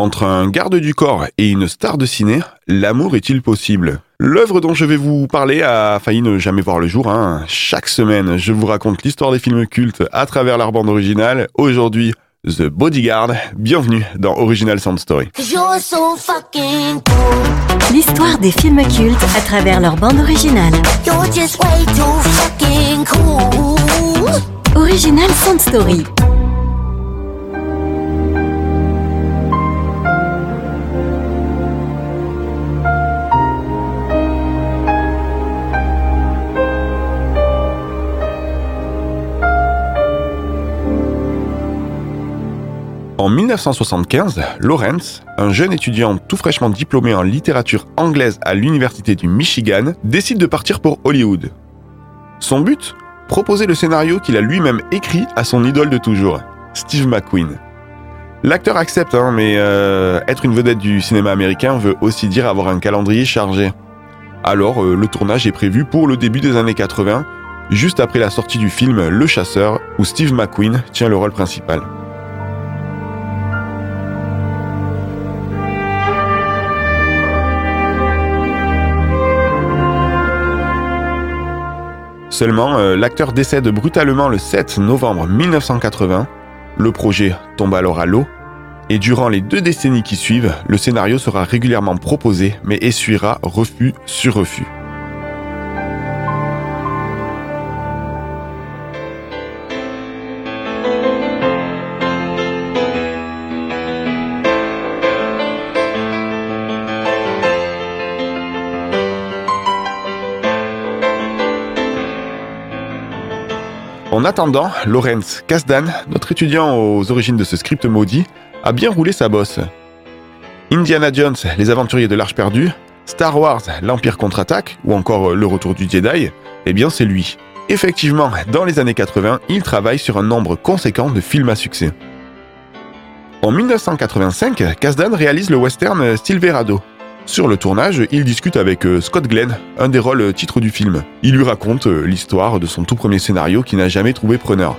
Entre un garde du corps et une star de ciné, l'amour est-il possible? L'œuvre dont je vais vous parler a failli ne jamais voir le jour. Hein. Chaque semaine, je vous raconte l'histoire des films cultes à travers leur bande originale. Aujourd'hui, The Bodyguard. Bienvenue dans Original Sound Story. L'histoire des films cultes à travers leur bande originale. Original Sound Story. En 1975, Lawrence, un jeune étudiant tout fraîchement diplômé en littérature anglaise à l'Université du Michigan, décide de partir pour Hollywood. Son but? Proposer le scénario qu'il a lui-même écrit à son idole de toujours, Steve McQueen. L'acteur accepte, hein, mais euh, être une vedette du cinéma américain veut aussi dire avoir un calendrier chargé. Alors, euh, le tournage est prévu pour le début des années 80, juste après la sortie du film Le Chasseur, où Steve McQueen tient le rôle principal. Seulement, euh, l'acteur décède brutalement le 7 novembre 1980. Le projet tombe alors à l'eau. Et durant les deux décennies qui suivent, le scénario sera régulièrement proposé, mais essuiera refus sur refus. En attendant, Lorenz Kasdan, notre étudiant aux origines de ce script maudit, a bien roulé sa bosse. Indiana Jones, Les Aventuriers de l'Arche perdue, Star Wars, L'Empire contre-attaque, ou encore Le Retour du Jedi, eh bien c'est lui. Effectivement, dans les années 80, il travaille sur un nombre conséquent de films à succès. En 1985, Kasdan réalise le western Silverado, sur le tournage, il discute avec euh, Scott Glenn, un des rôles euh, titres du film. Il lui raconte euh, l'histoire de son tout premier scénario qui n'a jamais trouvé preneur.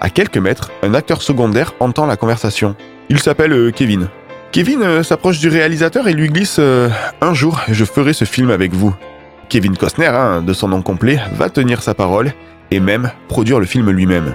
À quelques mètres, un acteur secondaire entend la conversation. Il s'appelle Kevin. Kevin s'approche du réalisateur et lui glisse Un jour, je ferai ce film avec vous. Kevin Costner, hein, de son nom complet, va tenir sa parole et même produire le film lui-même.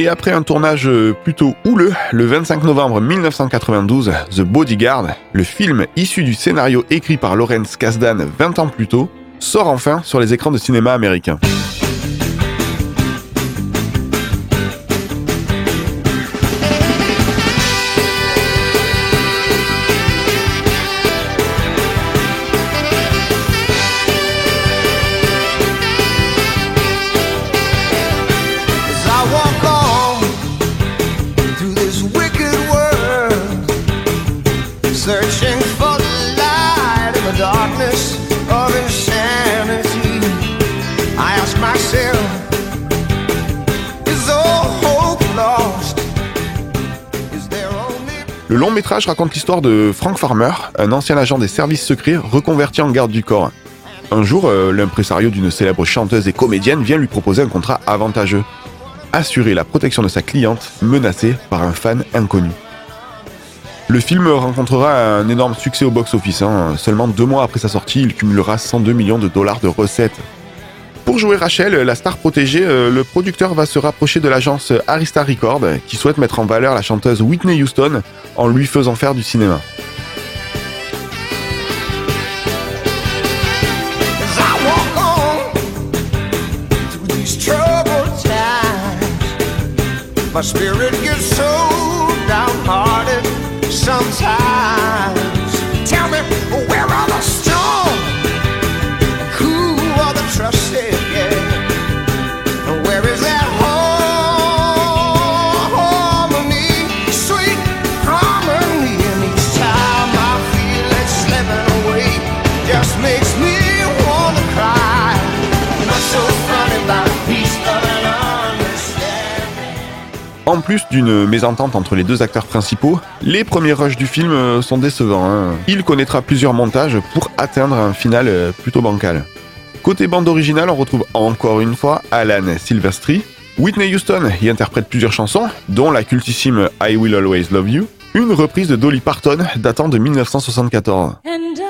Et après un tournage plutôt houleux, le 25 novembre 1992, The Bodyguard, le film issu du scénario écrit par Lawrence Kasdan 20 ans plus tôt, sort enfin sur les écrans de cinéma américains. Le long métrage raconte l'histoire de Frank Farmer, un ancien agent des services secrets reconverti en garde du corps. Un jour, euh, l'impresario d'une célèbre chanteuse et comédienne vient lui proposer un contrat avantageux. Assurer la protection de sa cliente menacée par un fan inconnu. Le film rencontrera un énorme succès au box-office. Hein. Seulement deux mois après sa sortie, il cumulera 102 millions de dollars de recettes. Jouer Rachel, la star protégée, euh, le producteur va se rapprocher de l'agence Arista Records qui souhaite mettre en valeur la chanteuse Whitney Houston en lui faisant faire du cinéma. En plus d'une mésentente entre les deux acteurs principaux, les premiers rushs du film euh, sont décevants. Hein. Il connaîtra plusieurs montages pour atteindre un final euh, plutôt bancal. Côté bande originale, on retrouve encore une fois Alan Silvestri. Whitney Houston y interprète plusieurs chansons, dont la cultissime I Will Always Love You, une reprise de Dolly Parton datant de 1974. bittersweet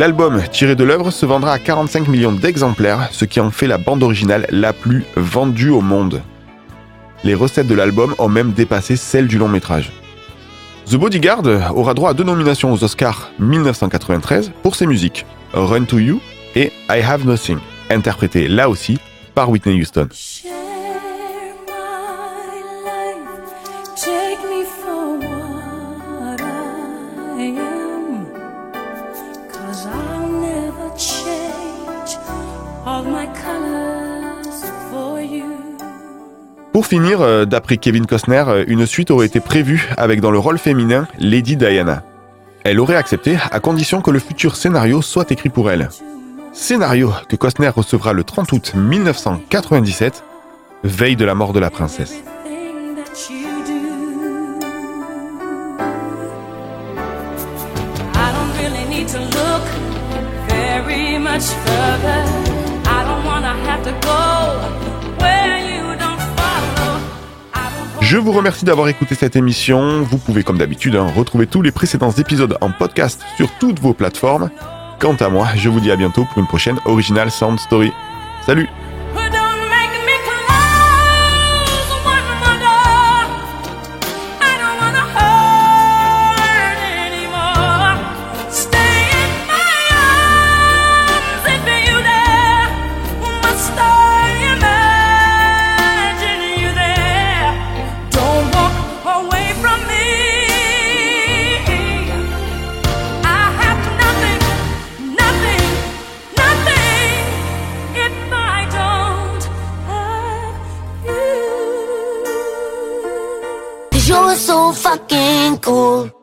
L'album tiré de l'œuvre se vendra à 45 millions d'exemplaires, ce qui en fait la bande originale la plus vendue au monde. Les recettes de l'album ont même dépassé celles du long métrage. The Bodyguard aura droit à deux nominations aux Oscars 1993 pour ses musiques, Run to You et I Have Nothing, interprétées là aussi par Whitney Houston. Pour finir, euh, d'après Kevin Costner, euh, une suite aurait été prévue avec dans le rôle féminin Lady Diana. Elle aurait accepté à condition que le futur scénario soit écrit pour elle. Scénario que Costner recevra le 30 août 1997, veille de la mort de la princesse. Je vous remercie d'avoir écouté cette émission. Vous pouvez, comme d'habitude, hein, retrouver tous les précédents épisodes en podcast sur toutes vos plateformes. Quant à moi, je vous dis à bientôt pour une prochaine Original Sound Story. Salut cool.